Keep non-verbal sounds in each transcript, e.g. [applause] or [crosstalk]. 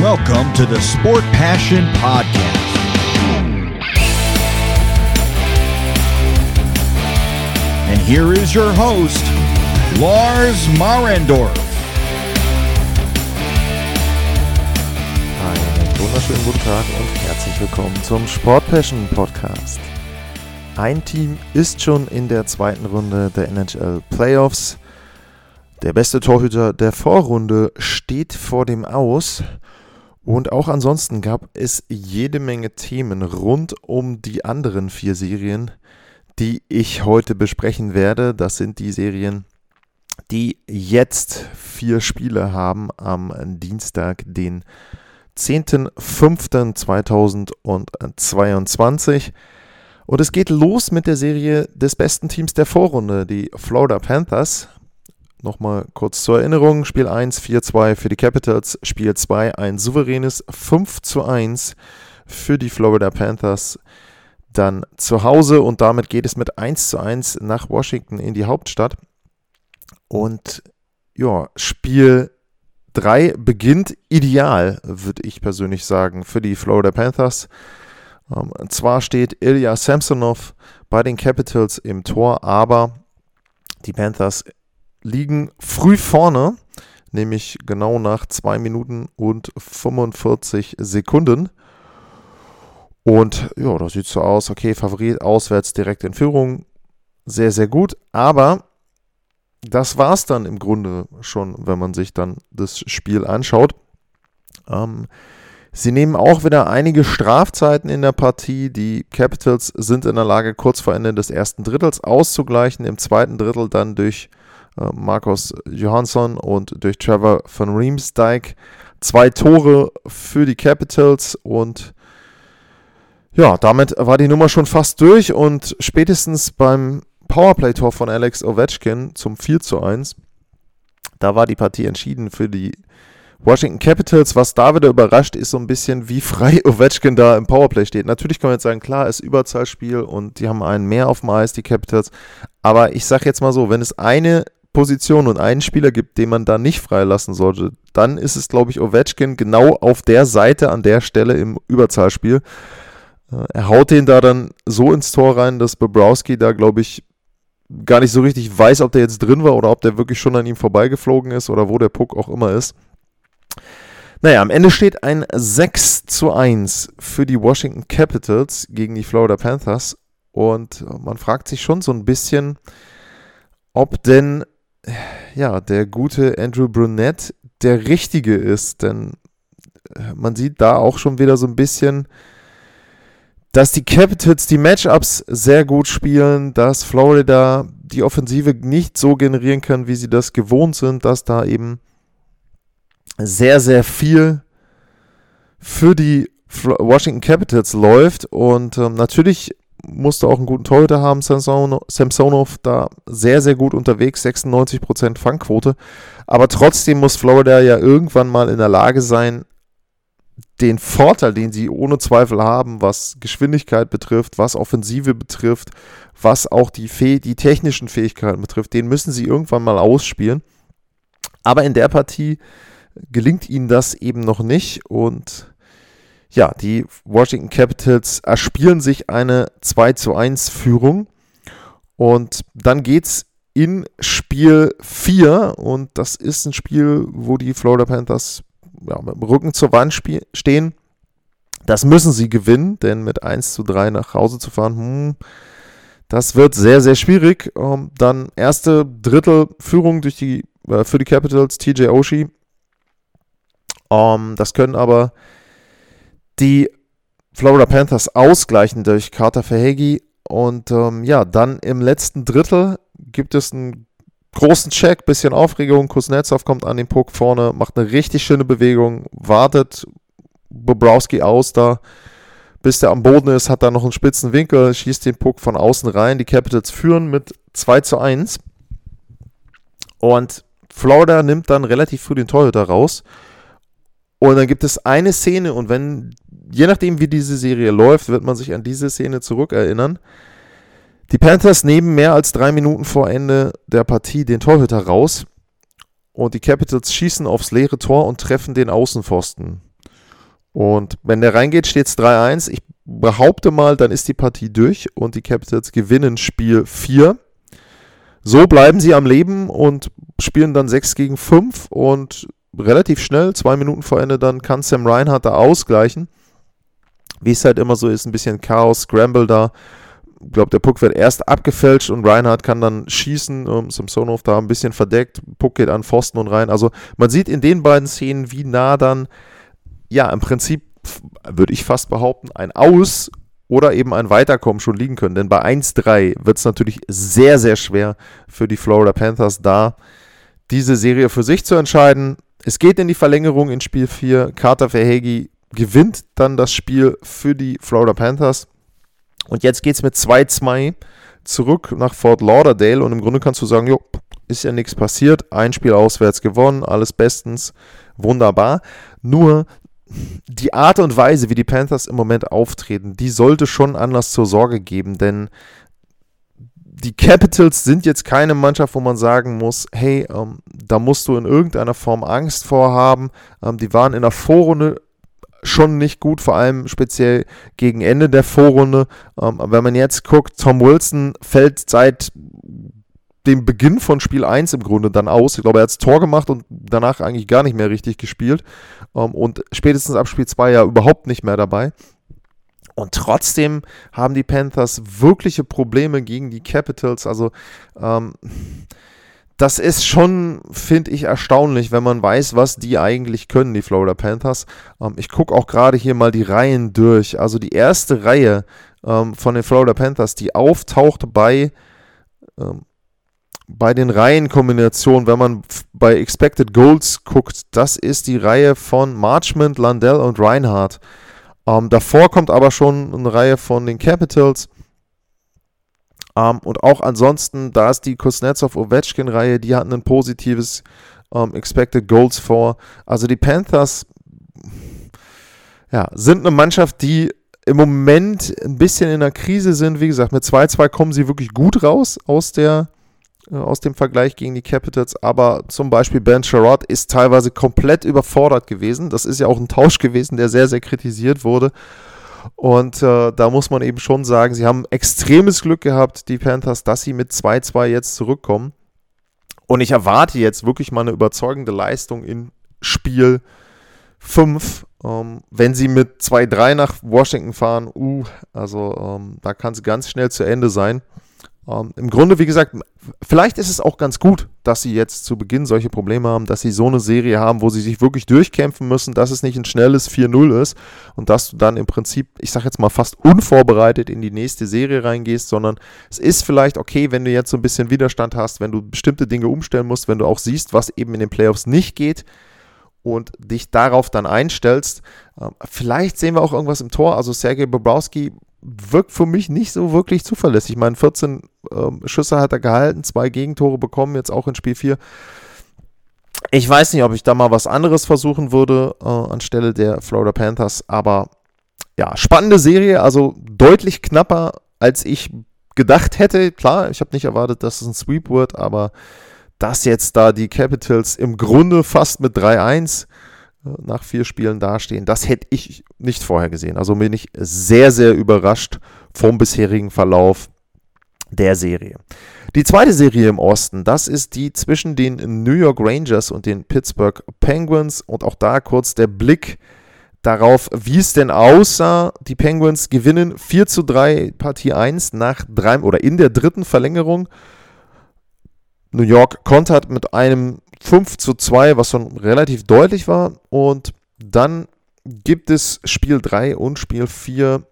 Welcome to the Sport Passion Podcast. And here is your host, Lars Marendorf. Einen wunderschönen guten Tag und herzlich willkommen zum Sport Passion Podcast. Ein Team ist schon in der zweiten Runde der NHL Playoffs. Der beste Torhüter der Vorrunde steht vor dem Aus. Und auch ansonsten gab es jede Menge Themen rund um die anderen vier Serien, die ich heute besprechen werde. Das sind die Serien, die jetzt vier Spiele haben am Dienstag, den 10.05.2022. Und es geht los mit der Serie des besten Teams der Vorrunde, die Florida Panthers. Nochmal kurz zur Erinnerung: Spiel 1 4-2 für die Capitals, Spiel 2 ein souveränes 5-1 für die Florida Panthers. Dann zu Hause und damit geht es mit 1-1 nach Washington in die Hauptstadt. Und ja, Spiel 3 beginnt ideal, würde ich persönlich sagen, für die Florida Panthers. Ähm, zwar steht Ilya Samsonov bei den Capitals im Tor, aber die Panthers liegen früh vorne, nämlich genau nach 2 Minuten und 45 Sekunden. Und ja, das sieht so aus, okay, Favorit auswärts direkt in Führung. Sehr, sehr gut. Aber das war es dann im Grunde schon, wenn man sich dann das Spiel anschaut. Ähm, sie nehmen auch wieder einige Strafzeiten in der Partie. Die Capitals sind in der Lage, kurz vor Ende des ersten Drittels auszugleichen. Im zweiten Drittel dann durch äh, Markus Johansson und durch Trevor von Riemsdyk. Zwei Tore für die Capitals und ja, damit war die Nummer schon fast durch und spätestens beim Powerplay-Tor von Alex Ovechkin zum 4 zu 1, da war die Partie entschieden für die Washington Capitals. Was da wieder überrascht, ist so ein bisschen, wie frei [laughs] Ovechkin da im Powerplay steht. Natürlich kann man jetzt sagen, klar, ist Überzahlspiel und die haben einen mehr auf dem Eis, die Capitals. Aber ich sage jetzt mal so, wenn es eine Position und einen Spieler gibt, den man da nicht freilassen sollte, dann ist es, glaube ich, Ovechkin genau auf der Seite an der Stelle im Überzahlspiel. Äh, er haut den da dann so ins Tor rein, dass Bobrowski da, glaube ich, gar nicht so richtig weiß, ob der jetzt drin war oder ob der wirklich schon an ihm vorbeigeflogen ist oder wo der Puck auch immer ist. Naja, am Ende steht ein 6 zu 1 für die Washington Capitals gegen die Florida Panthers. Und man fragt sich schon so ein bisschen, ob denn ja, der gute Andrew Brunette der richtige ist, denn äh, man sieht da auch schon wieder so ein bisschen, dass die Capitals die Matchups sehr gut spielen, dass Florida die Offensive nicht so generieren kann, wie sie das gewohnt sind, dass da eben sehr, sehr viel für die Washington Capitals läuft. Und ähm, natürlich musste auch einen guten Torhüter haben, Samsonov, da sehr, sehr gut unterwegs, 96% Fangquote. Aber trotzdem muss Florida ja irgendwann mal in der Lage sein, den Vorteil, den sie ohne Zweifel haben, was Geschwindigkeit betrifft, was Offensive betrifft, was auch die, Fäh die technischen Fähigkeiten betrifft, den müssen sie irgendwann mal ausspielen. Aber in der Partie gelingt ihnen das eben noch nicht und ja, die Washington Capitals erspielen sich eine 2 zu 1 Führung. Und dann geht es in Spiel 4 und das ist ein Spiel, wo die Florida Panthers ja, mit dem Rücken zur Wand stehen. Das müssen sie gewinnen, denn mit 1 zu 3 nach Hause zu fahren, hm, das wird sehr, sehr schwierig. Ähm, dann erste Drittel Führung durch die, äh, für die Capitals, TJ Oshie. Ähm, das können aber die Florida Panthers ausgleichen durch Carter Verhegi. Und ähm, ja, dann im letzten Drittel gibt es einen großen Check, bisschen Aufregung. Kuznetsov kommt an den Puck vorne, macht eine richtig schöne Bewegung, wartet Bobrowski aus da, bis der am Boden ist, hat da noch einen spitzen Winkel, schießt den Puck von außen rein. Die Capitals führen mit 2 zu 1. Und Florida nimmt dann relativ früh den Torhüter raus. Und dann gibt es eine Szene, und wenn je nachdem, wie diese Serie läuft, wird man sich an diese Szene zurückerinnern. Die Panthers nehmen mehr als drei Minuten vor Ende der Partie den Torhüter raus und die Capitals schießen aufs leere Tor und treffen den Außenpfosten. Und wenn der reingeht, steht es 3-1. Ich behaupte mal, dann ist die Partie durch und die Capitals gewinnen Spiel 4. So bleiben sie am Leben und spielen dann 6 gegen 5 und relativ schnell, zwei Minuten vor Ende, dann kann Sam Reinhardt da ausgleichen. Wie es halt immer so ist, ein bisschen Chaos, Scramble da. Ich glaube, der Puck wird erst abgefälscht und Reinhardt kann dann schießen. Um, Samsonov da ein bisschen verdeckt. Puck geht an Pfosten und rein. Also man sieht in den beiden Szenen, wie nah dann, ja, im Prinzip würde ich fast behaupten, ein Aus oder eben ein Weiterkommen schon liegen können. Denn bei 1-3 wird es natürlich sehr, sehr schwer für die Florida Panthers da, diese Serie für sich zu entscheiden. Es geht in die Verlängerung in Spiel 4. Carter Verhegi gewinnt dann das Spiel für die Florida Panthers. Und jetzt geht es mit 2-2 zurück nach Fort Lauderdale. Und im Grunde kannst du sagen, jo, ist ja nichts passiert. Ein Spiel auswärts gewonnen, alles bestens, wunderbar. Nur die Art und Weise, wie die Panthers im Moment auftreten, die sollte schon Anlass zur Sorge geben, denn die Capitals sind jetzt keine Mannschaft, wo man sagen muss, hey, ähm, da musst du in irgendeiner Form Angst vorhaben. Ähm, die waren in der Vorrunde schon nicht gut, vor allem speziell gegen Ende der Vorrunde. Ähm, wenn man jetzt guckt, Tom Wilson fällt seit dem Beginn von Spiel 1 im Grunde dann aus. Ich glaube, er hat das Tor gemacht und danach eigentlich gar nicht mehr richtig gespielt. Ähm, und spätestens ab Spiel 2 ja überhaupt nicht mehr dabei. Und trotzdem haben die Panthers wirkliche Probleme gegen die Capitals. Also ähm, das ist schon, finde ich, erstaunlich, wenn man weiß, was die eigentlich können, die Florida Panthers. Ähm, ich gucke auch gerade hier mal die Reihen durch. Also die erste Reihe ähm, von den Florida Panthers, die auftaucht bei ähm, bei den Reihenkombinationen, wenn man bei Expected Goals guckt, das ist die Reihe von Marchment, Landell und Reinhardt. Ähm, davor kommt aber schon eine Reihe von den Capitals. Ähm, und auch ansonsten, da ist die Kuznetsov-Ovechkin-Reihe, die hatten ein positives ähm, Expected Goals vor. Also die Panthers ja, sind eine Mannschaft, die im Moment ein bisschen in der Krise sind. Wie gesagt, mit 2-2 kommen sie wirklich gut raus aus der aus dem Vergleich gegen die Capitals, aber zum Beispiel Ben Sherrod ist teilweise komplett überfordert gewesen. Das ist ja auch ein Tausch gewesen, der sehr, sehr kritisiert wurde. Und äh, da muss man eben schon sagen, sie haben extremes Glück gehabt, die Panthers, dass sie mit 2-2 jetzt zurückkommen. Und ich erwarte jetzt wirklich mal eine überzeugende Leistung in Spiel 5. Ähm, wenn sie mit 2-3 nach Washington fahren, uh, also ähm, da kann es ganz schnell zu Ende sein. Ähm, Im Grunde, wie gesagt, vielleicht ist es auch ganz gut, dass sie jetzt zu Beginn solche Probleme haben, dass sie so eine Serie haben, wo sie sich wirklich durchkämpfen müssen, dass es nicht ein schnelles 4-0 ist und dass du dann im Prinzip, ich sag jetzt mal, fast unvorbereitet in die nächste Serie reingehst, sondern es ist vielleicht okay, wenn du jetzt so ein bisschen Widerstand hast, wenn du bestimmte Dinge umstellen musst, wenn du auch siehst, was eben in den Playoffs nicht geht und dich darauf dann einstellst. Ähm, vielleicht sehen wir auch irgendwas im Tor. Also Sergei Bobrowski wirkt für mich nicht so wirklich zuverlässig. Ich meine, 14 ähm, Schüsse hat er gehalten, zwei Gegentore bekommen, jetzt auch in Spiel 4. Ich weiß nicht, ob ich da mal was anderes versuchen würde äh, anstelle der Florida Panthers, aber ja, spannende Serie, also deutlich knapper, als ich gedacht hätte. Klar, ich habe nicht erwartet, dass es ein Sweep wird, aber dass jetzt da die Capitals im Grunde fast mit 3-1 nach vier Spielen dastehen. Das hätte ich nicht vorher gesehen. Also bin ich sehr, sehr überrascht vom bisherigen Verlauf der Serie. Die zweite Serie im Osten, das ist die zwischen den New York Rangers und den Pittsburgh Penguins. Und auch da kurz der Blick darauf, wie es denn aussah. Die Penguins gewinnen 4 zu 3 Partie 1 nach drei oder in der dritten Verlängerung. New York kontert mit einem 5 zu 2, was schon relativ deutlich war. Und dann gibt es Spiel 3 und Spiel 4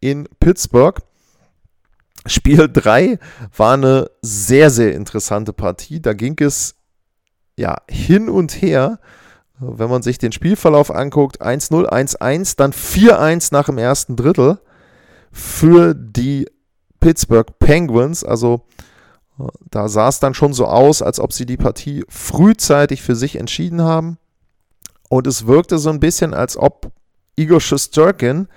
in Pittsburgh. Spiel 3 war eine sehr, sehr interessante Partie. Da ging es ja hin und her. Wenn man sich den Spielverlauf anguckt, 1-0, 1-1, dann 4-1 nach dem ersten Drittel für die Pittsburgh Penguins. Also da sah es dann schon so aus, als ob sie die Partie frühzeitig für sich entschieden haben. Und es wirkte so ein bisschen, als ob Igor Shosturkin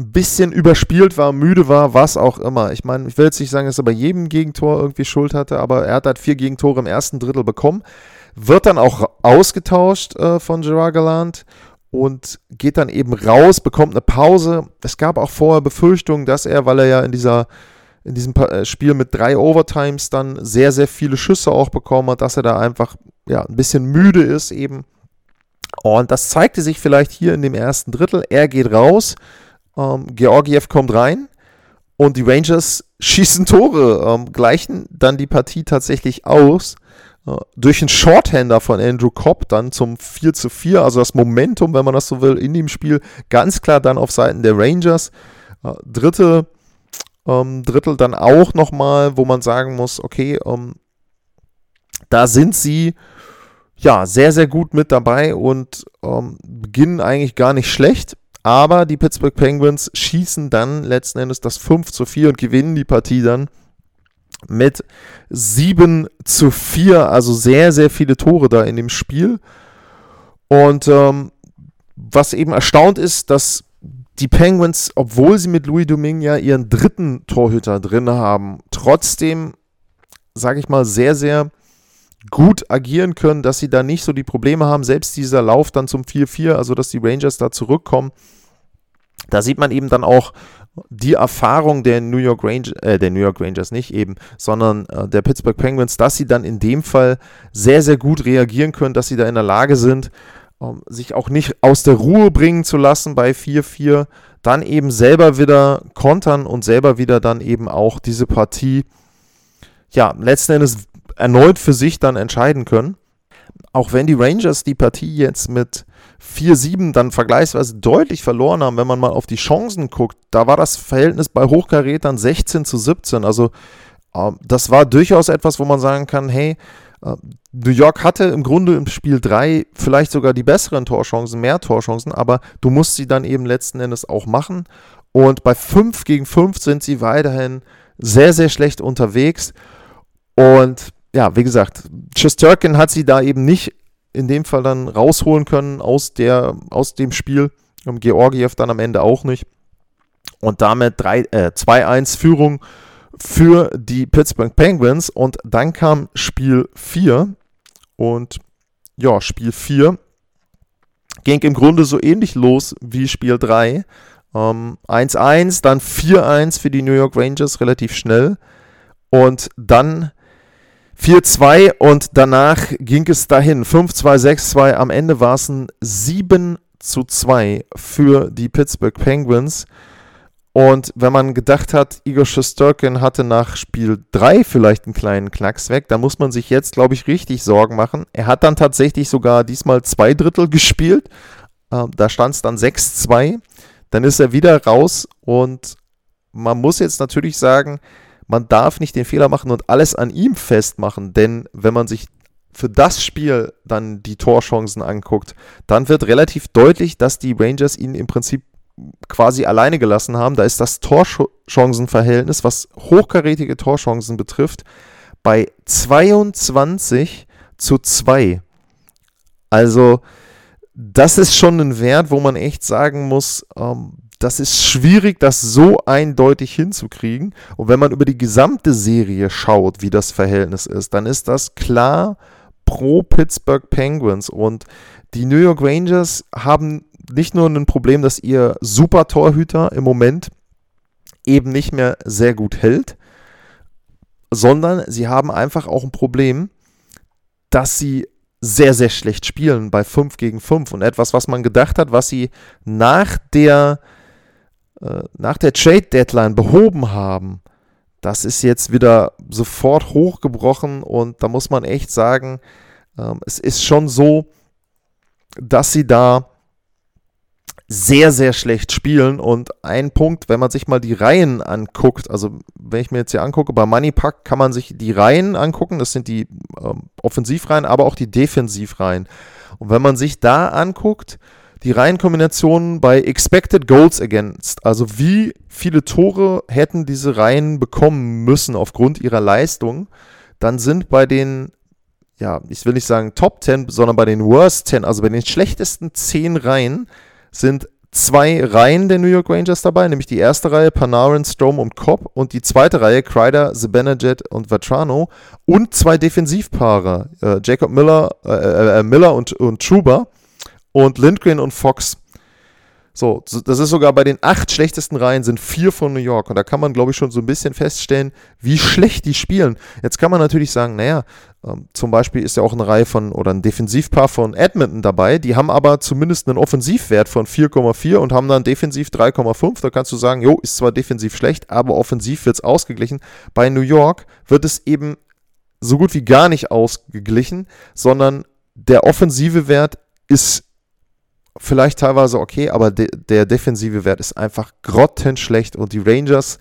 ein bisschen überspielt war, müde war, was auch immer. Ich meine, ich will jetzt nicht sagen, dass er bei jedem Gegentor irgendwie Schuld hatte, aber er hat halt vier Gegentore im ersten Drittel bekommen. Wird dann auch ausgetauscht äh, von Gerard Gallant. und geht dann eben raus, bekommt eine Pause. Es gab auch vorher Befürchtungen, dass er, weil er ja in dieser in diesem äh, Spiel mit drei Overtimes dann sehr, sehr viele Schüsse auch bekommen hat, dass er da einfach ja, ein bisschen müde ist eben. Und das zeigte sich vielleicht hier in dem ersten Drittel. Er geht raus, ähm, Georgiev kommt rein und die Rangers [laughs] schießen Tore, ähm, gleichen dann die Partie tatsächlich aus. Äh, durch einen Shorthander von Andrew Cobb dann zum 4 zu 4, also das Momentum, wenn man das so will, in dem Spiel ganz klar dann auf Seiten der Rangers. Äh, dritte ähm, Drittel dann auch nochmal, wo man sagen muss, okay, ähm, da sind sie ja sehr, sehr gut mit dabei und ähm, beginnen eigentlich gar nicht schlecht. Aber die Pittsburgh Penguins schießen dann letzten Endes das 5 zu 4 und gewinnen die Partie dann mit 7 zu 4. Also sehr, sehr viele Tore da in dem Spiel. Und ähm, was eben erstaunt ist, dass die Penguins, obwohl sie mit Louis Domingue ihren dritten Torhüter drin haben, trotzdem, sage ich mal, sehr, sehr gut agieren können, dass sie da nicht so die Probleme haben. Selbst dieser Lauf dann zum 4-4, also dass die Rangers da zurückkommen, da sieht man eben dann auch die Erfahrung der New York Rangers, äh, der New York Rangers nicht eben, sondern äh, der Pittsburgh Penguins, dass sie dann in dem Fall sehr, sehr gut reagieren können, dass sie da in der Lage sind, ähm, sich auch nicht aus der Ruhe bringen zu lassen bei 4-4, dann eben selber wieder kontern und selber wieder dann eben auch diese Partie, ja, letzten Endes erneut für sich dann entscheiden können. Auch wenn die Rangers die Partie jetzt mit 4-7 dann vergleichsweise deutlich verloren haben, wenn man mal auf die Chancen guckt, da war das Verhältnis bei Hochkarätern 16 zu 17. Also äh, das war durchaus etwas, wo man sagen kann, hey, New York hatte im Grunde im Spiel 3 vielleicht sogar die besseren Torchancen, mehr Torchancen, aber du musst sie dann eben letzten Endes auch machen. Und bei 5 gegen 5 sind sie weiterhin sehr, sehr schlecht unterwegs. Und ja, wie gesagt, Chesterkin hat sie da eben nicht in dem Fall dann rausholen können aus, der, aus dem Spiel. Georgiev dann am Ende auch nicht. Und damit äh, 2-1 Führung für die Pittsburgh Penguins und dann kam Spiel 4 und ja, Spiel 4 ging im Grunde so ähnlich los wie Spiel 3. 1-1, ähm, dann 4-1 für die New York Rangers relativ schnell und dann 4-2 und danach ging es dahin. 5-2, 6-2. Am Ende war es ein 7 2 für die Pittsburgh Penguins. Und wenn man gedacht hat, Igor Shosturkin hatte nach Spiel 3 vielleicht einen kleinen Knacks weg, dann muss man sich jetzt, glaube ich, richtig Sorgen machen. Er hat dann tatsächlich sogar diesmal zwei Drittel gespielt. Ähm, da stand es dann 6-2. Dann ist er wieder raus und man muss jetzt natürlich sagen, man darf nicht den Fehler machen und alles an ihm festmachen, denn wenn man sich für das Spiel dann die Torchancen anguckt, dann wird relativ deutlich, dass die Rangers ihn im Prinzip quasi alleine gelassen haben. Da ist das Torchancenverhältnis, was hochkarätige Torchancen betrifft, bei 22 zu 2. Also, das ist schon ein Wert, wo man echt sagen muss, ähm, das ist schwierig, das so eindeutig hinzukriegen. Und wenn man über die gesamte Serie schaut, wie das Verhältnis ist, dann ist das klar pro Pittsburgh Penguins. Und die New York Rangers haben nicht nur ein Problem, dass ihr Super-Torhüter im Moment eben nicht mehr sehr gut hält, sondern sie haben einfach auch ein Problem, dass sie sehr, sehr schlecht spielen bei 5 gegen 5. Und etwas, was man gedacht hat, was sie nach der, äh, nach der Trade-Deadline behoben haben, das ist jetzt wieder sofort hochgebrochen und da muss man echt sagen, ähm, es ist schon so, dass sie da sehr, sehr schlecht spielen. Und ein Punkt, wenn man sich mal die Reihen anguckt, also wenn ich mir jetzt hier angucke, bei Moneypack kann man sich die Reihen angucken, das sind die ähm, Offensivreihen, aber auch die Defensivreihen. Und wenn man sich da anguckt, die Reihenkombinationen bei Expected Goals Against, also wie viele Tore hätten diese Reihen bekommen müssen aufgrund ihrer Leistung, dann sind bei den, ja, ich will nicht sagen Top 10, sondern bei den Worst 10, also bei den schlechtesten 10 Reihen, sind zwei Reihen der New York Rangers dabei, nämlich die erste Reihe Panarin, Strom und Cobb und die zweite Reihe Kreider, Zibanejad und Vetrano und zwei Defensivpaare, äh, Jacob Miller, äh, äh, äh, Miller und, und Truba. und Lindgren und Fox. So, das ist sogar bei den acht schlechtesten Reihen sind vier von New York. Und da kann man, glaube ich, schon so ein bisschen feststellen, wie schlecht die spielen. Jetzt kann man natürlich sagen, naja, ähm, zum Beispiel ist ja auch eine Reihe von oder ein Defensivpaar von Edmonton dabei. Die haben aber zumindest einen Offensivwert von 4,4 und haben dann defensiv 3,5. Da kannst du sagen, jo, ist zwar defensiv schlecht, aber offensiv wird es ausgeglichen. Bei New York wird es eben so gut wie gar nicht ausgeglichen, sondern der offensive Wert ist vielleicht teilweise okay, aber de der defensive Wert ist einfach grottenschlecht und die Rangers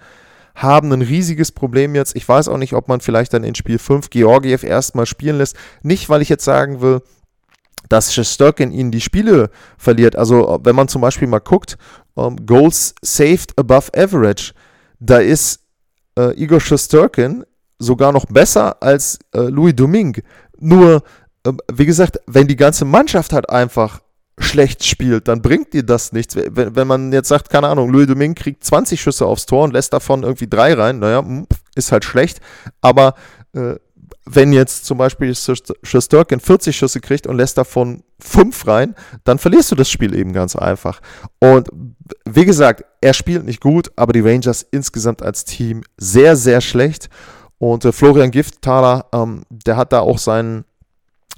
haben ein riesiges Problem jetzt. Ich weiß auch nicht, ob man vielleicht dann in Spiel 5 Georgiev erstmal spielen lässt. Nicht, weil ich jetzt sagen will, dass Shesterkin ihnen die Spiele verliert. Also, wenn man zum Beispiel mal guckt, um, ähm, Goals saved above average, da ist äh, Igor Shesterkin sogar noch besser als äh, Louis Domingue. Nur, äh, wie gesagt, wenn die ganze Mannschaft halt einfach schlecht spielt, dann bringt dir das nichts. Wenn, wenn man jetzt sagt, keine Ahnung, Louis Domingue kriegt 20 Schüsse aufs Tor und lässt davon irgendwie drei rein, naja, hm, ist halt schlecht. Aber äh, wenn jetzt zum Beispiel Schusterkin 40 Schüsse kriegt und lässt davon fünf rein, dann verlierst du das Spiel eben ganz einfach. Und wie gesagt, er spielt nicht gut, aber die Rangers insgesamt als Team sehr, sehr schlecht. Und äh, Florian Giftthaler, ähm, der hat da auch seinen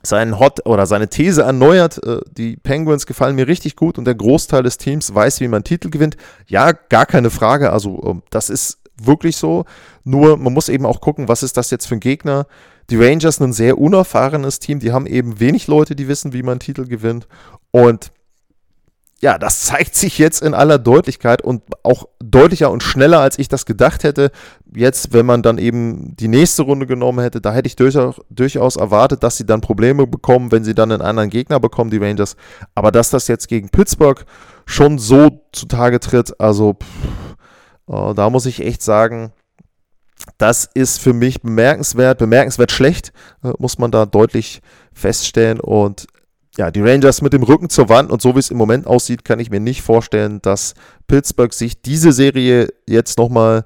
seinen Hot oder seine These erneuert. Äh, die Penguins gefallen mir richtig gut und der Großteil des Teams weiß, wie man Titel gewinnt. Ja, gar keine Frage. Also, ähm, das ist wirklich so. Nur, man muss eben auch gucken, was ist das jetzt für ein Gegner. Die Rangers ein sehr unerfahrenes Team. Die haben eben wenig Leute, die wissen, wie man Titel gewinnt. Und ja, das zeigt sich jetzt in aller Deutlichkeit und auch deutlicher und schneller, als ich das gedacht hätte. Jetzt, wenn man dann eben die nächste Runde genommen hätte, da hätte ich durchaus, erwartet, dass sie dann Probleme bekommen, wenn sie dann einen anderen Gegner bekommen, die Rangers. Aber dass das jetzt gegen Pittsburgh schon so zutage tritt, also pff, äh, da muss ich echt sagen, das ist für mich bemerkenswert, bemerkenswert schlecht, äh, muss man da deutlich feststellen. Und ja, die Rangers mit dem Rücken zur Wand und so wie es im Moment aussieht, kann ich mir nicht vorstellen, dass Pittsburgh sich diese Serie jetzt nochmal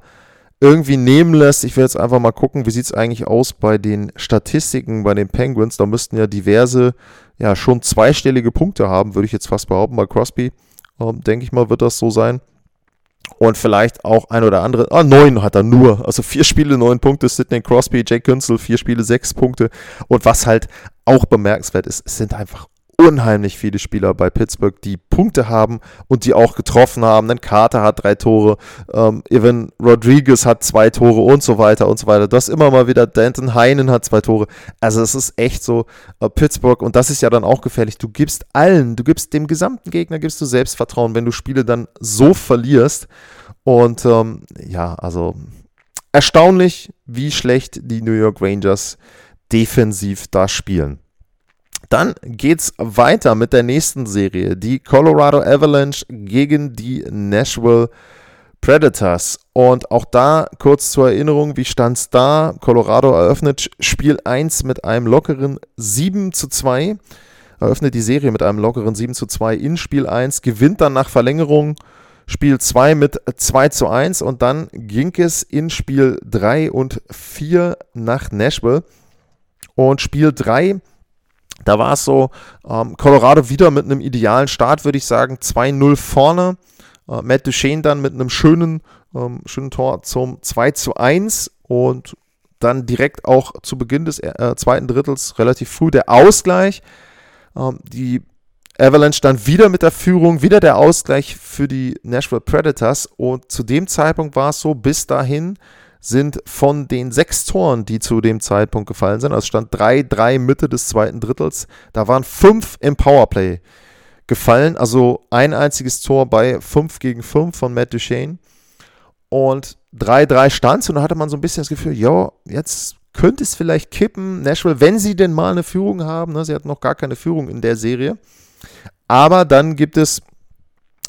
irgendwie nehmen lässt. Ich will jetzt einfach mal gucken, wie sieht es eigentlich aus bei den Statistiken bei den Penguins. Da müssten ja diverse, ja, schon zweistellige Punkte haben, würde ich jetzt fast behaupten. Bei Crosby, ähm, denke ich mal, wird das so sein. Und vielleicht auch ein oder andere. Ah, neun hat er nur. Also vier Spiele, neun Punkte. Sidney Crosby, Jake Künzel, vier Spiele, sechs Punkte. Und was halt auch bemerkenswert ist, es sind einfach unheimlich viele Spieler bei Pittsburgh, die Punkte haben und die auch getroffen haben. Denn Carter hat drei Tore, ähm, Evan Rodriguez hat zwei Tore und so weiter und so weiter. Das immer mal wieder, Danton Heinen hat zwei Tore. Also es ist echt so, äh, Pittsburgh, und das ist ja dann auch gefährlich, du gibst allen, du gibst dem gesamten Gegner, gibst du Selbstvertrauen, wenn du Spiele dann so verlierst. Und ähm, ja, also erstaunlich, wie schlecht die New York Rangers defensiv da spielen. Dann geht's weiter mit der nächsten Serie. Die Colorado Avalanche gegen die Nashville Predators. Und auch da kurz zur Erinnerung, wie stand's da? Colorado eröffnet Spiel 1 mit einem lockeren 7 zu 2. Eröffnet die Serie mit einem lockeren 7 zu 2 in Spiel 1, gewinnt dann nach Verlängerung Spiel 2 mit 2 zu 1 und dann ging es in Spiel 3 und 4 nach Nashville. Und Spiel 3 da war es so, ähm, Colorado wieder mit einem idealen Start, würde ich sagen, 2-0 vorne. Äh, Matt Duchesne dann mit einem schönen, ähm, schönen Tor zum 2 zu 1 und dann direkt auch zu Beginn des äh, zweiten Drittels relativ früh der Ausgleich. Ähm, die Avalanche dann wieder mit der Führung, wieder der Ausgleich für die Nashville Predators und zu dem Zeitpunkt war es so, bis dahin sind von den sechs Toren, die zu dem Zeitpunkt gefallen sind, also stand 3-3 Mitte des zweiten Drittels, da waren fünf im Powerplay gefallen, also ein einziges Tor bei 5 gegen 5 von Matt Duchesne und 3-3 stand und da hatte man so ein bisschen das Gefühl, ja, jetzt könnte es vielleicht kippen, Nashville, wenn sie denn mal eine Führung haben, ne, sie hatten noch gar keine Führung in der Serie, aber dann gibt es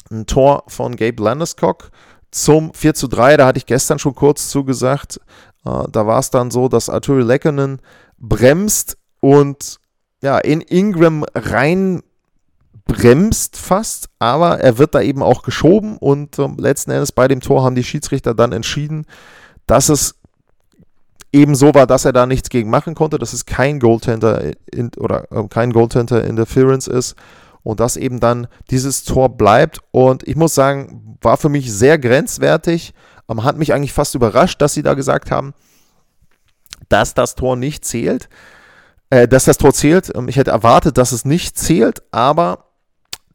ein Tor von Gabe Landeskog zum 4 zu 3. Da hatte ich gestern schon kurz zugesagt. Äh, da war es dann so, dass Arturi Lekkonen bremst und ja, in Ingram rein bremst fast, aber er wird da eben auch geschoben und ähm, letzten Endes bei dem Tor haben die Schiedsrichter dann entschieden, dass es eben so war, dass er da nichts gegen machen konnte, dass es kein Goaltender in, oder äh, kein Goaltender Interference ist und dass eben dann dieses Tor bleibt. Und ich muss sagen, war für mich sehr grenzwertig. Ähm, hat mich eigentlich fast überrascht, dass sie da gesagt haben, dass das Tor nicht zählt. Äh, dass das Tor zählt. Ähm, ich hätte erwartet, dass es nicht zählt, aber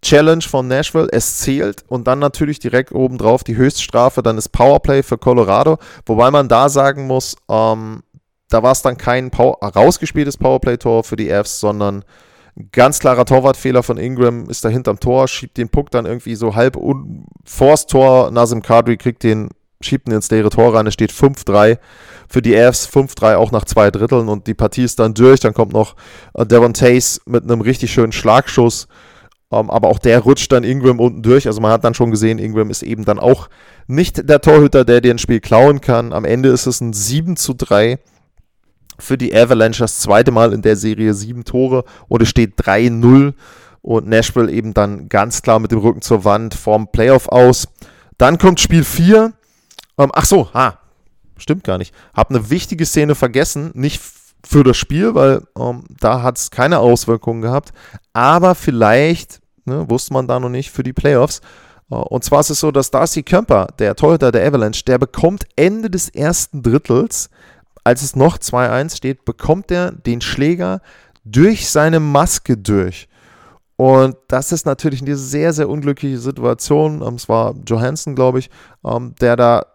Challenge von Nashville, es zählt und dann natürlich direkt obendrauf die Höchststrafe, dann ist Powerplay für Colorado, wobei man da sagen muss, ähm, da war es dann kein Power rausgespieltes Powerplay-Tor für die Fs, sondern ganz klarer Torwartfehler von Ingram ist da hinterm Tor, schiebt den Puck dann irgendwie so halb vors Tor, Nazim Kadri kriegt den, schiebt ihn ins leere Tor rein, es steht 5-3 für die Fs, 5-3 auch nach zwei Dritteln und die Partie ist dann durch, dann kommt noch äh, Devon Tace mit einem richtig schönen Schlagschuss. Ähm, aber auch der rutscht dann Ingram unten durch. Also man hat dann schon gesehen, Ingram ist eben dann auch nicht der Torhüter, der dir ein Spiel klauen kann. Am Ende ist es ein 7 zu 3 für die Avalanche. Das zweite Mal in der Serie sieben Tore und es steht 3-0 und Nashville eben dann ganz klar mit dem Rücken zur Wand vorm Playoff aus. Dann kommt Spiel 4. Um, ähm, ach so, ah, stimmt gar nicht. Hab eine wichtige Szene vergessen. Nicht für das Spiel, weil ähm, da hat es keine Auswirkungen gehabt. Aber vielleicht ne, wusste man da noch nicht für die Playoffs. Äh, und zwar ist es so, dass Darcy Kemper, der Torhüter der Avalanche, der bekommt Ende des ersten Drittels, als es noch 2-1 steht, bekommt er den Schläger durch seine Maske durch. Und das ist natürlich eine sehr, sehr unglückliche Situation. Es war Johansson, glaube ich, ähm, der da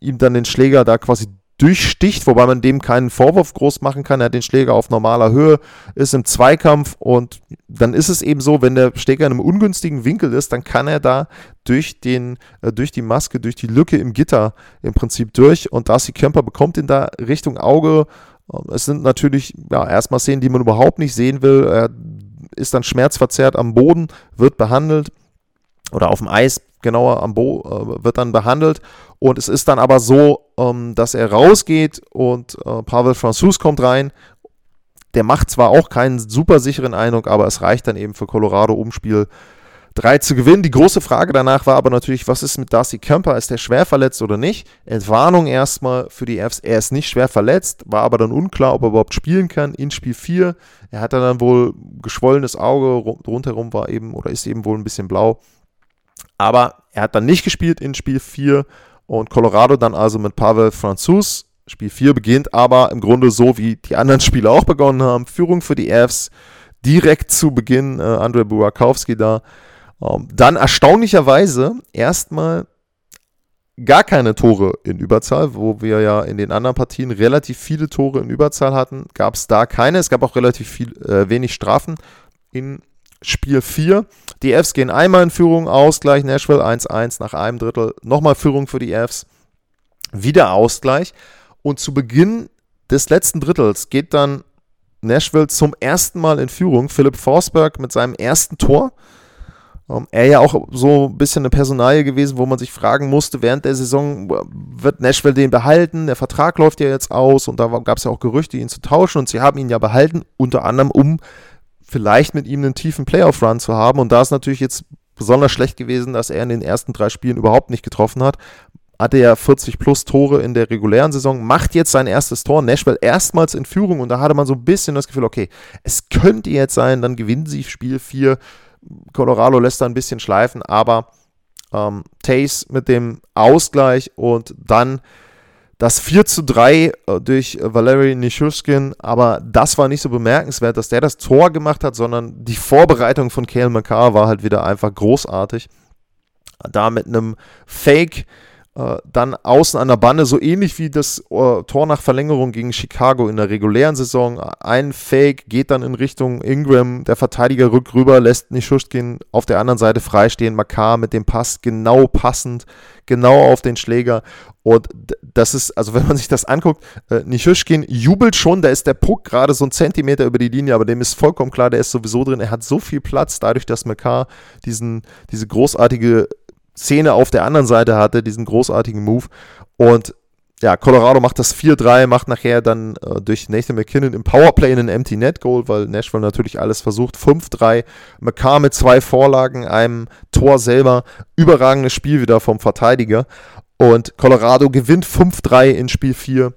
ihm dann den Schläger da quasi durchsticht, wobei man dem keinen Vorwurf groß machen kann. Er hat den Schläger auf normaler Höhe, ist im Zweikampf und dann ist es eben so, wenn der Schläger in einem ungünstigen Winkel ist, dann kann er da durch, den, äh, durch die Maske, durch die Lücke im Gitter im Prinzip durch und Darcy Kemper bekommt ihn da Richtung Auge. Es sind natürlich ja, erstmal Szenen, die man überhaupt nicht sehen will. Er ist dann schmerzverzerrt am Boden, wird behandelt oder auf dem Eis genauer am Bo äh, wird dann behandelt und es ist dann aber so, ähm, dass er rausgeht und äh, Pavel Francouz kommt rein. Der macht zwar auch keinen super sicheren Eindruck, aber es reicht dann eben für Colorado, um Spiel 3 zu gewinnen. Die große Frage danach war aber natürlich, was ist mit Darcy Kemper? Ist der schwer verletzt oder nicht? Entwarnung erstmal für die Fs. Er ist nicht schwer verletzt, war aber dann unklar, ob er überhaupt spielen kann in Spiel 4. Er hat dann wohl geschwollenes Auge, rundherum war eben oder ist eben wohl ein bisschen blau. Aber er hat dann nicht gespielt in Spiel 4 und Colorado dann also mit Pavel Franzus. Spiel 4 beginnt aber im Grunde so, wie die anderen [laughs] Spiele auch begonnen haben. Führung für die Fs direkt zu Beginn. Äh, Andrei Burakowski da. Ähm, dann erstaunlicherweise erstmal gar keine Tore in Überzahl, wo wir ja in den anderen Partien relativ viele Tore in Überzahl hatten, gab es da keine. Es gab auch relativ viel, äh, wenig Strafen in Spiel 4. Die Fs gehen einmal in Führung, Ausgleich, Nashville 1-1 nach einem Drittel, nochmal Führung für die Fs, wieder Ausgleich. Und zu Beginn des letzten Drittels geht dann Nashville zum ersten Mal in Führung. Philipp Forsberg mit seinem ersten Tor. Um, er ja auch so ein bisschen eine Personalie gewesen, wo man sich fragen musste, während der Saison wird Nashville den behalten, der Vertrag läuft ja jetzt aus und da gab es ja auch Gerüchte, ihn zu tauschen und sie haben ihn ja behalten, unter anderem um vielleicht mit ihm einen tiefen Playoff-Run zu haben. Und da ist natürlich jetzt besonders schlecht gewesen, dass er in den ersten drei Spielen überhaupt nicht getroffen hat. Hatte ja 40 plus Tore in der regulären Saison, macht jetzt sein erstes Tor. Nashville erstmals in Führung und da hatte man so ein bisschen das Gefühl, okay, es könnte jetzt sein, dann gewinnen sie Spiel 4. Colorado lässt da ein bisschen schleifen, aber ähm, Tace mit dem Ausgleich und dann das 4 zu 3 äh, durch Valery Nishushkin, aber das war nicht so bemerkenswert, dass der das Tor gemacht hat, sondern die Vorbereitung von Kale McCarr war halt wieder einfach großartig. Da mit einem Fake äh, dann außen an der Bande, so ähnlich wie das äh, Tor nach Verlängerung gegen Chicago in der regulären Saison. Ein Fake geht dann in Richtung Ingram, der Verteidiger rückt rüber, lässt Nishushkin auf der anderen Seite freistehen. Makar mit dem Pass genau passend, genau auf den Schläger. Und das ist, also wenn man sich das anguckt, äh, Nishushkin jubelt schon, da ist der Puck gerade so ein Zentimeter über die Linie, aber dem ist vollkommen klar, der ist sowieso drin. Er hat so viel Platz, dadurch, dass Makar diesen, diese großartige Szene auf der anderen Seite hatte, diesen großartigen Move. Und ja, Colorado macht das 4-3, macht nachher dann äh, durch Nathan McKinnon im Powerplay einen Empty Net Goal, weil Nashville natürlich alles versucht. 5-3, McCarr mit zwei Vorlagen, einem Tor selber. Überragendes Spiel wieder vom Verteidiger. Und Colorado gewinnt 5-3 in Spiel 4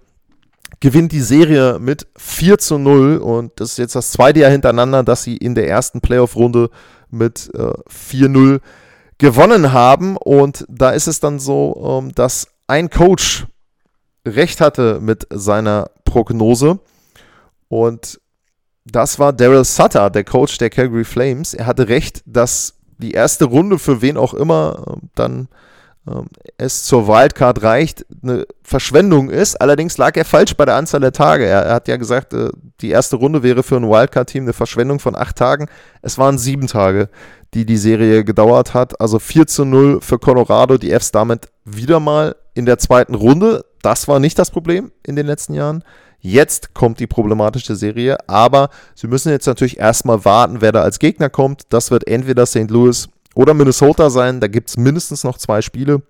gewinnt die Serie mit 4 zu 0 und das ist jetzt das zweite Jahr hintereinander, dass sie in der ersten Playoff-Runde mit äh, 4-0 gewonnen haben. Und da ist es dann so, ähm, dass ein Coach recht hatte mit seiner Prognose. Und das war Daryl Sutter, der Coach der Calgary Flames. Er hatte recht, dass die erste Runde für wen auch immer äh, dann ähm, es zur Wildcard reicht, eine Verschwendung ist. Allerdings lag er falsch bei der Anzahl der Tage. Er, er hat ja gesagt, äh, die erste Runde wäre für ein Wildcard-Team eine Verschwendung von acht Tagen. Es waren sieben Tage, die die Serie gedauert hat. Also 4 zu 0 für Colorado. Die Fs damit wieder mal in der zweiten Runde. Das war nicht das Problem in den letzten Jahren. Jetzt kommt die problematische Serie, aber sie müssen jetzt natürlich erstmal warten, wer da als Gegner kommt. Das wird entweder St. Louis oder Minnesota sein. Da gibt es mindestens noch zwei Spiele.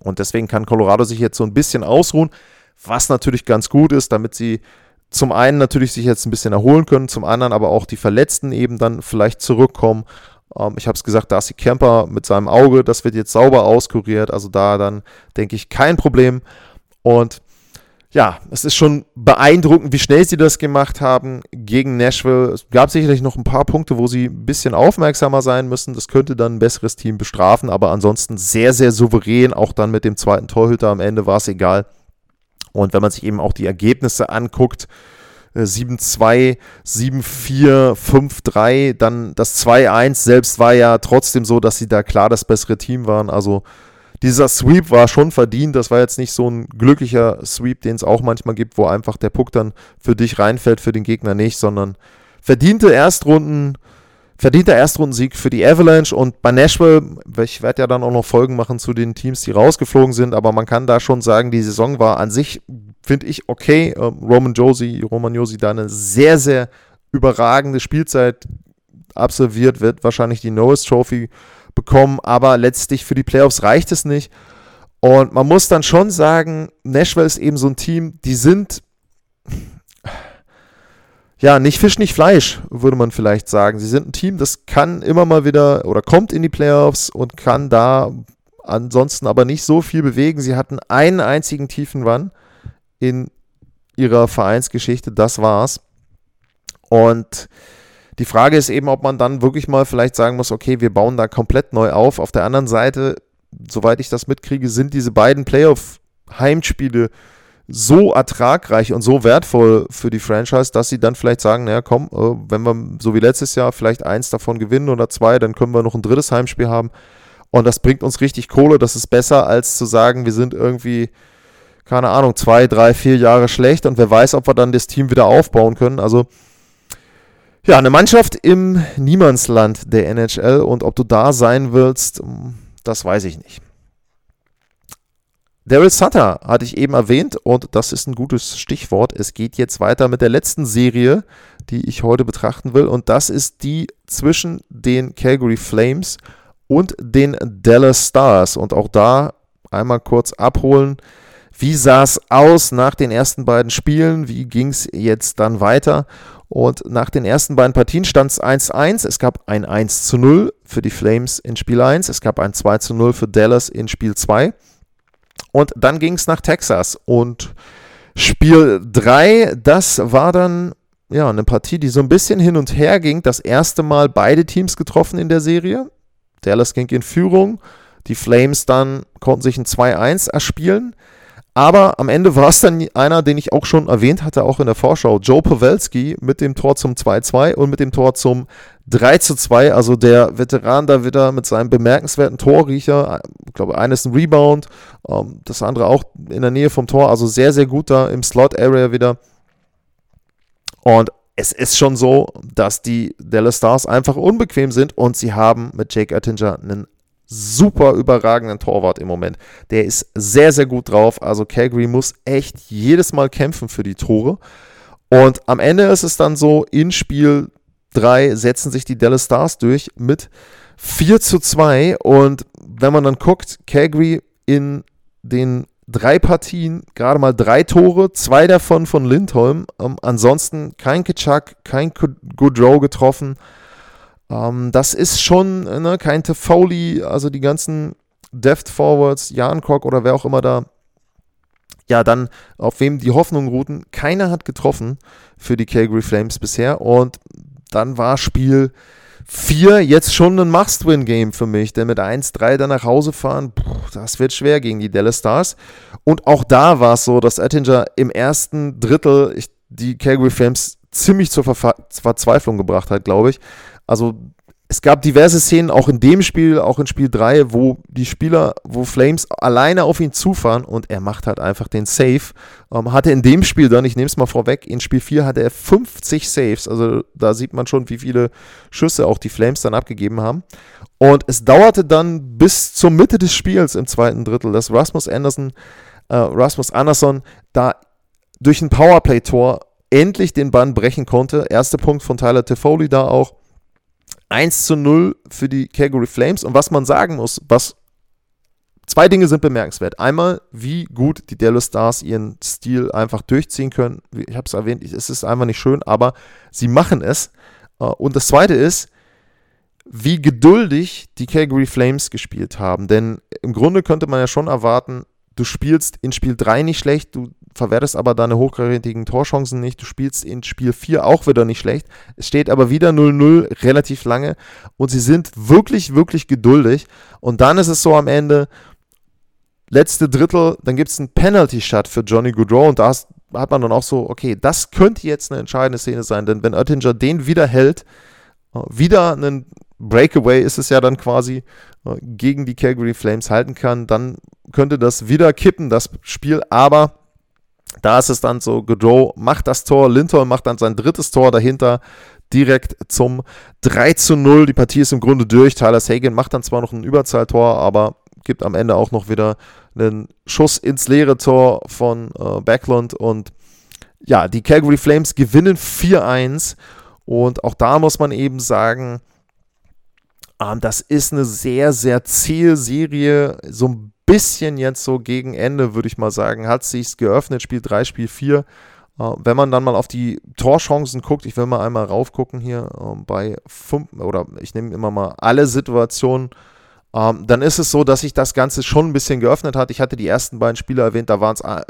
Und deswegen kann Colorado sich jetzt so ein bisschen ausruhen, was natürlich ganz gut ist, damit sie zum einen natürlich sich jetzt ein bisschen erholen können, zum anderen aber auch die Verletzten eben dann vielleicht zurückkommen. Ähm, ich habe es gesagt, Darcy Kemper mit seinem Auge, das wird jetzt sauber auskuriert. Also da dann denke ich kein Problem. Und ja, es ist schon beeindruckend, wie schnell sie das gemacht haben gegen Nashville. Es gab sicherlich noch ein paar Punkte, wo sie ein bisschen aufmerksamer sein müssen. Das könnte dann ein besseres Team bestrafen, aber ansonsten sehr, sehr souverän. Auch dann mit dem zweiten Torhüter am Ende war es egal. Und wenn man sich eben auch die Ergebnisse anguckt, 7-2, 7-4, 5-3, dann das 2-1 selbst war ja trotzdem so, dass sie da klar das bessere Team waren. Also dieser Sweep war schon verdient. Das war jetzt nicht so ein glücklicher Sweep, den es auch manchmal gibt, wo einfach der Puck dann für dich reinfällt, für den Gegner nicht, sondern verdiente Erstrunden, verdienter Erstrundensieg für die Avalanche und bei Nashville, ich werde ja dann auch noch Folgen machen zu den Teams, die rausgeflogen sind, aber man kann da schon sagen, die Saison war an sich, finde ich, okay. Ähm, Roman Josie, Roman Josie da eine sehr, sehr überragende Spielzeit absolviert, wird wahrscheinlich die Norris Trophy bekommen, aber letztlich für die Playoffs reicht es nicht. Und man muss dann schon sagen, Nashville ist eben so ein Team, die sind ja nicht Fisch, nicht Fleisch, würde man vielleicht sagen. Sie sind ein Team, das kann immer mal wieder oder kommt in die Playoffs und kann da ansonsten aber nicht so viel bewegen. Sie hatten einen einzigen tiefen Run in ihrer Vereinsgeschichte, das war's. Und die Frage ist eben, ob man dann wirklich mal vielleicht sagen muss, okay, wir bauen da komplett neu auf. Auf der anderen Seite, soweit ich das mitkriege, sind diese beiden Playoff-Heimspiele so ertragreich und so wertvoll für die Franchise, dass sie dann vielleicht sagen, naja, komm, äh, wenn wir so wie letztes Jahr vielleicht eins davon gewinnen oder zwei, dann können wir noch ein drittes Heimspiel haben. Und das bringt uns richtig Kohle. Das ist besser, als zu sagen, wir sind irgendwie, keine Ahnung, zwei, drei, vier Jahre schlecht und wer weiß, ob wir dann das Team wieder aufbauen können. Also ja, eine Mannschaft im Niemandsland der NHL und ob du da sein willst, das weiß ich nicht. Daryl Sutter hatte ich eben erwähnt und das ist ein gutes Stichwort. Es geht jetzt weiter mit der letzten Serie, die ich heute betrachten will und das ist die zwischen den Calgary Flames und den Dallas Stars und auch da einmal kurz abholen. Wie sah es aus nach den ersten beiden Spielen? Wie ging es jetzt dann weiter? Und nach den ersten beiden Partien stand es 1-1. Es gab ein 1 0 für die Flames in Spiel 1. Es gab ein 2 0 für Dallas in Spiel 2. Und dann ging es nach Texas. Und Spiel 3, das war dann ja, eine Partie, die so ein bisschen hin und her ging. Das erste Mal beide Teams getroffen in der Serie. Dallas ging in Führung. Die Flames dann konnten sich ein 2-1 erspielen. Aber am Ende war es dann einer, den ich auch schon erwähnt hatte, auch in der Vorschau. Joe Pawelski mit dem Tor zum 2-2 und mit dem Tor zum 3-2. Also der Veteran da wieder mit seinem bemerkenswerten Torriecher. Ich glaube, eines ein Rebound, ähm, das andere auch in der Nähe vom Tor. Also sehr, sehr gut da im Slot-Area wieder. Und es ist schon so, dass die Dallas Stars einfach unbequem sind und sie haben mit Jake Attinger einen super überragenden Torwart im Moment. Der ist sehr, sehr gut drauf. Also Calgary muss echt jedes Mal kämpfen für die Tore. Und am Ende ist es dann so, in Spiel 3 setzen sich die Dallas Stars durch mit 4 zu 2. Und wenn man dann guckt, Calgary in den drei Partien, gerade mal drei Tore, zwei davon von Lindholm. Ähm, ansonsten kein Kitschak, kein Goodrow getroffen. Ähm, das ist schon ne, kein Foley, also die ganzen Deft Forwards, Jan Kok oder wer auch immer da, ja, dann auf wem die Hoffnung ruhten. Keiner hat getroffen für die Calgary Flames bisher und dann war Spiel 4 jetzt schon ein Must-Win-Game für mich, denn mit 1-3 dann nach Hause fahren, das wird schwer gegen die Dallas Stars. Und auch da war es so, dass Ettinger im ersten Drittel die Calgary Flames ziemlich zur Ver Verzweiflung gebracht hat, glaube ich. Also es gab diverse Szenen, auch in dem Spiel, auch in Spiel 3, wo die Spieler, wo Flames alleine auf ihn zufahren und er macht halt einfach den Save. Ähm, hatte in dem Spiel dann, ich nehme es mal vorweg, in Spiel 4 hatte er 50 Saves. Also da sieht man schon, wie viele Schüsse auch die Flames dann abgegeben haben. Und es dauerte dann bis zur Mitte des Spiels im zweiten Drittel, dass Rasmus Anderson, äh, Rasmus Anderson da durch ein Powerplay-Tor endlich den Bann brechen konnte. Erster Punkt von Tyler Toffoli da auch 1 zu 0 für die Calgary Flames. Und was man sagen muss, was zwei Dinge sind bemerkenswert. Einmal, wie gut die Dallas Stars ihren Stil einfach durchziehen können. Ich habe es erwähnt, es ist einfach nicht schön, aber sie machen es. Äh, und das zweite ist, wie geduldig die Calgary Flames gespielt haben. Denn im Grunde könnte man ja schon erwarten, du spielst in Spiel 3 nicht schlecht, du verwertest aber deine hochkarätigen Torchancen nicht. Du spielst in Spiel 4 auch wieder nicht schlecht. Es steht aber wieder 0-0 relativ lange und sie sind wirklich, wirklich geduldig. Und dann ist es so am Ende, letzte Drittel, dann gibt es einen Penalty-Shot für Johnny Goodrow und da hat man dann auch so, okay, das könnte jetzt eine entscheidende Szene sein, denn wenn Oettinger den wieder hält, äh, wieder einen Breakaway ist es ja dann quasi, äh, gegen die Calgary Flames halten kann, dann könnte das wieder kippen, das Spiel, aber da ist es dann so, Godreau macht das Tor, Linton macht dann sein drittes Tor dahinter, direkt zum 3 zu 0. Die Partie ist im Grunde durch. Tyler Sagan macht dann zwar noch ein Überzahltor, aber gibt am Ende auch noch wieder einen Schuss ins leere Tor von äh, Backlund. Und ja, die Calgary Flames gewinnen 4-1. Und auch da muss man eben sagen, ähm, das ist eine sehr, sehr zähe Serie. So ein bisschen jetzt so gegen Ende, würde ich mal sagen, hat sich geöffnet, Spiel 3, Spiel 4. Äh, wenn man dann mal auf die Torchancen guckt, ich will mal einmal raufgucken hier äh, bei 5, oder ich nehme immer mal alle Situationen, ähm, dann ist es so, dass sich das Ganze schon ein bisschen geöffnet hat. Ich hatte die ersten beiden Spiele erwähnt, da waren es, äh,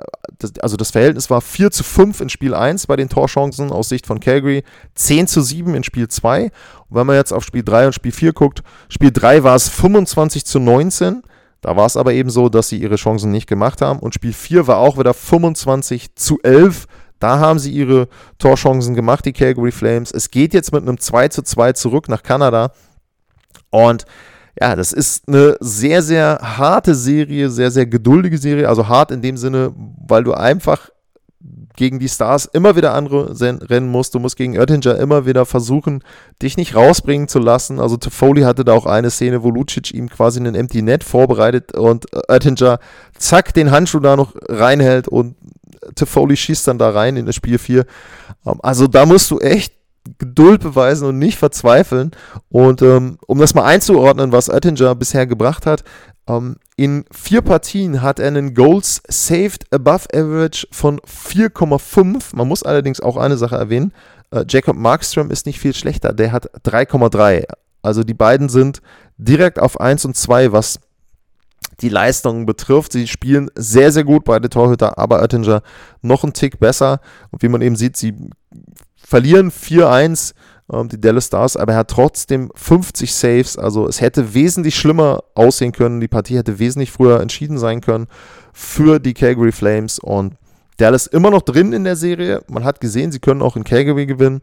also das Verhältnis war 4 zu 5 in Spiel 1 bei den Torchancen aus Sicht von Calgary, 10 zu 7 in Spiel 2. Und wenn man jetzt auf Spiel 3 und Spiel 4 guckt, Spiel 3 war es 25 zu 19 da war es aber eben so, dass sie ihre Chancen nicht gemacht haben. Und Spiel 4 war auch wieder 25 zu 11. Da haben sie ihre Torchancen gemacht, die Calgary Flames. Es geht jetzt mit einem 2 zu 2 zurück nach Kanada. Und ja, das ist eine sehr, sehr harte Serie, sehr, sehr geduldige Serie. Also hart in dem Sinne, weil du einfach gegen die Stars immer wieder andere musst. Du musst gegen Oettinger immer wieder versuchen, dich nicht rausbringen zu lassen. Also Toffoli hatte da auch eine Szene, wo Lucic ihm quasi einen Empty Net vorbereitet und Oettinger zack den Handschuh da noch reinhält und Toffoli schießt dann da rein in das Spiel 4. Ähm, also da musst du echt Geduld beweisen und nicht verzweifeln. Und ähm, um das mal einzuordnen, was Oettinger bisher gebracht hat, ähm, in vier Partien hat er einen Goals Saved Above Average von 4,5. Man muss allerdings auch eine Sache erwähnen. Äh, Jacob Markström ist nicht viel schlechter. Der hat 3,3. Also die beiden sind direkt auf 1 und 2, was die Leistungen betrifft. Sie spielen sehr, sehr gut, beide Torhüter, aber Oettinger noch einen Tick besser. Und wie man eben sieht, sie verlieren 4-1 ähm, die Dallas Stars, aber er hat trotzdem 50 Saves. Also es hätte wesentlich schlimmer aussehen können. Die Partie hätte wesentlich früher entschieden sein können für die Calgary Flames. Und Dallas immer noch drin in der Serie. Man hat gesehen, sie können auch in Calgary gewinnen.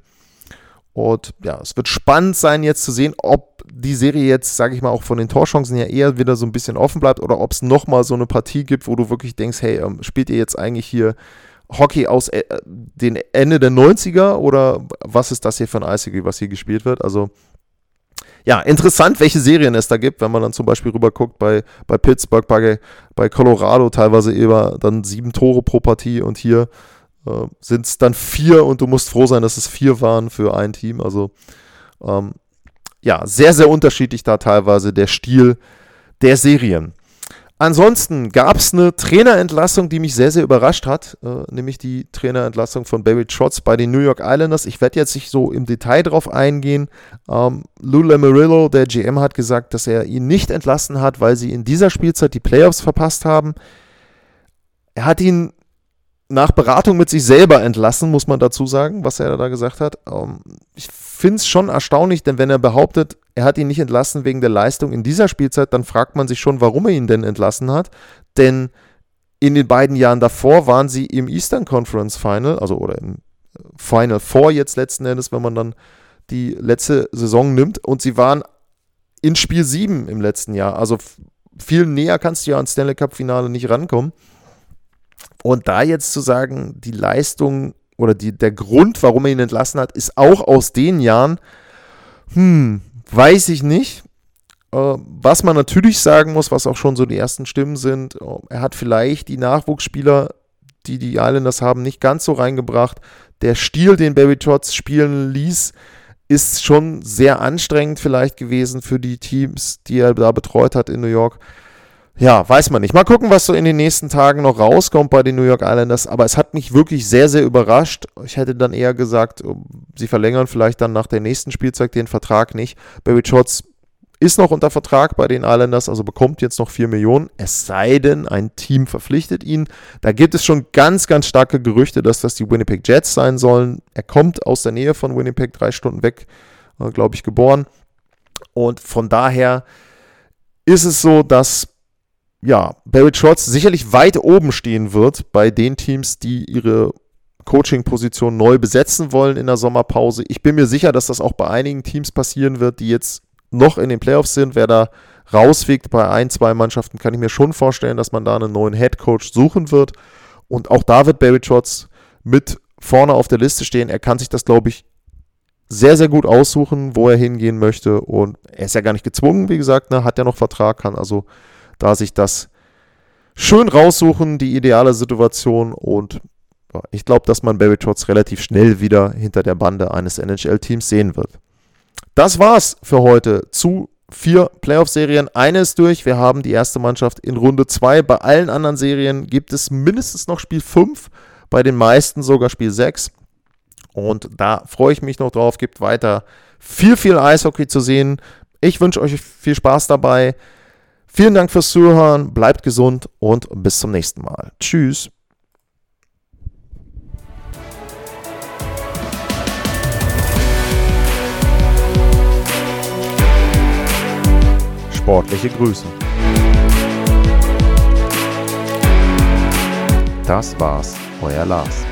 Und ja, es wird spannend sein, jetzt zu sehen, ob die Serie jetzt, sage ich mal, auch von den Torchancen her eher wieder so ein bisschen offen bleibt oder ob es nochmal so eine Partie gibt, wo du wirklich denkst, hey, ähm, spielt ihr jetzt eigentlich hier Hockey aus äh, den Ende der 90er oder was ist das hier für ein Eishockey, was hier gespielt wird? Also ja, interessant, welche Serien es da gibt, wenn man dann zum Beispiel rüber guckt bei, bei Pittsburgh, bei, bei Colorado teilweise immer dann sieben Tore pro Partie und hier äh, sind es dann vier und du musst froh sein, dass es vier waren für ein Team. Also ähm, ja, sehr, sehr unterschiedlich da teilweise der Stil der Serien. Ansonsten gab es eine Trainerentlassung, die mich sehr, sehr überrascht hat, äh, nämlich die Trainerentlassung von Barry Trotz bei den New York Islanders. Ich werde jetzt nicht so im Detail drauf eingehen. Ähm, Lou Lamarillo, der GM, hat gesagt, dass er ihn nicht entlassen hat, weil sie in dieser Spielzeit die Playoffs verpasst haben. Er hat ihn nach Beratung mit sich selber entlassen, muss man dazu sagen, was er da gesagt hat. Ähm, ich finde es schon erstaunlich, denn wenn er behauptet, er hat ihn nicht entlassen wegen der Leistung in dieser Spielzeit, dann fragt man sich schon, warum er ihn denn entlassen hat. Denn in den beiden Jahren davor waren sie im Eastern Conference Final, also oder im Final Four jetzt letzten Endes, wenn man dann die letzte Saison nimmt. Und sie waren in Spiel 7 im letzten Jahr. Also viel näher kannst du ja ans Stanley Cup Finale nicht rankommen. Und da jetzt zu sagen, die Leistung oder die, der Grund, warum er ihn entlassen hat, ist auch aus den Jahren, hm, weiß ich nicht. Äh, was man natürlich sagen muss, was auch schon so die ersten Stimmen sind, äh, er hat vielleicht die Nachwuchsspieler, die die Islanders haben, nicht ganz so reingebracht. Der Stil, den Barry Trotz spielen ließ, ist schon sehr anstrengend vielleicht gewesen für die Teams, die er da betreut hat in New York. Ja, weiß man nicht. Mal gucken, was so in den nächsten Tagen noch rauskommt bei den New York Islanders. Aber es hat mich wirklich sehr, sehr überrascht. Ich hätte dann eher gesagt, sie verlängern vielleicht dann nach der nächsten Spielzeit den Vertrag nicht. Barry Trotz ist noch unter Vertrag bei den Islanders, also bekommt jetzt noch 4 Millionen, es sei denn, ein Team verpflichtet ihn. Da gibt es schon ganz, ganz starke Gerüchte, dass das die Winnipeg Jets sein sollen. Er kommt aus der Nähe von Winnipeg, drei Stunden weg, äh, glaube ich, geboren. Und von daher ist es so, dass ja, Barry Trotz sicherlich weit oben stehen wird bei den Teams, die ihre Coaching-Position neu besetzen wollen in der Sommerpause. Ich bin mir sicher, dass das auch bei einigen Teams passieren wird, die jetzt noch in den Playoffs sind. Wer da rausfliegt bei ein, zwei Mannschaften, kann ich mir schon vorstellen, dass man da einen neuen Head Coach suchen wird. Und auch da wird Barry Trotz mit vorne auf der Liste stehen. Er kann sich das, glaube ich, sehr, sehr gut aussuchen, wo er hingehen möchte. Und er ist ja gar nicht gezwungen, wie gesagt, ne? hat ja noch Vertrag, kann also da sich das schön raussuchen, die ideale Situation. Und ich glaube, dass man Barry Trotz relativ schnell wieder hinter der Bande eines NHL-Teams sehen wird. Das war's für heute zu vier Playoff-Serien. Eine ist durch. Wir haben die erste Mannschaft in Runde 2. Bei allen anderen Serien gibt es mindestens noch Spiel 5, bei den meisten sogar Spiel 6. Und da freue ich mich noch drauf. Gibt weiter viel, viel Eishockey zu sehen. Ich wünsche euch viel Spaß dabei. Vielen Dank fürs Zuhören. Bleibt gesund und bis zum nächsten Mal. Tschüss. Sportliche Grüße. Das war's, euer Lars.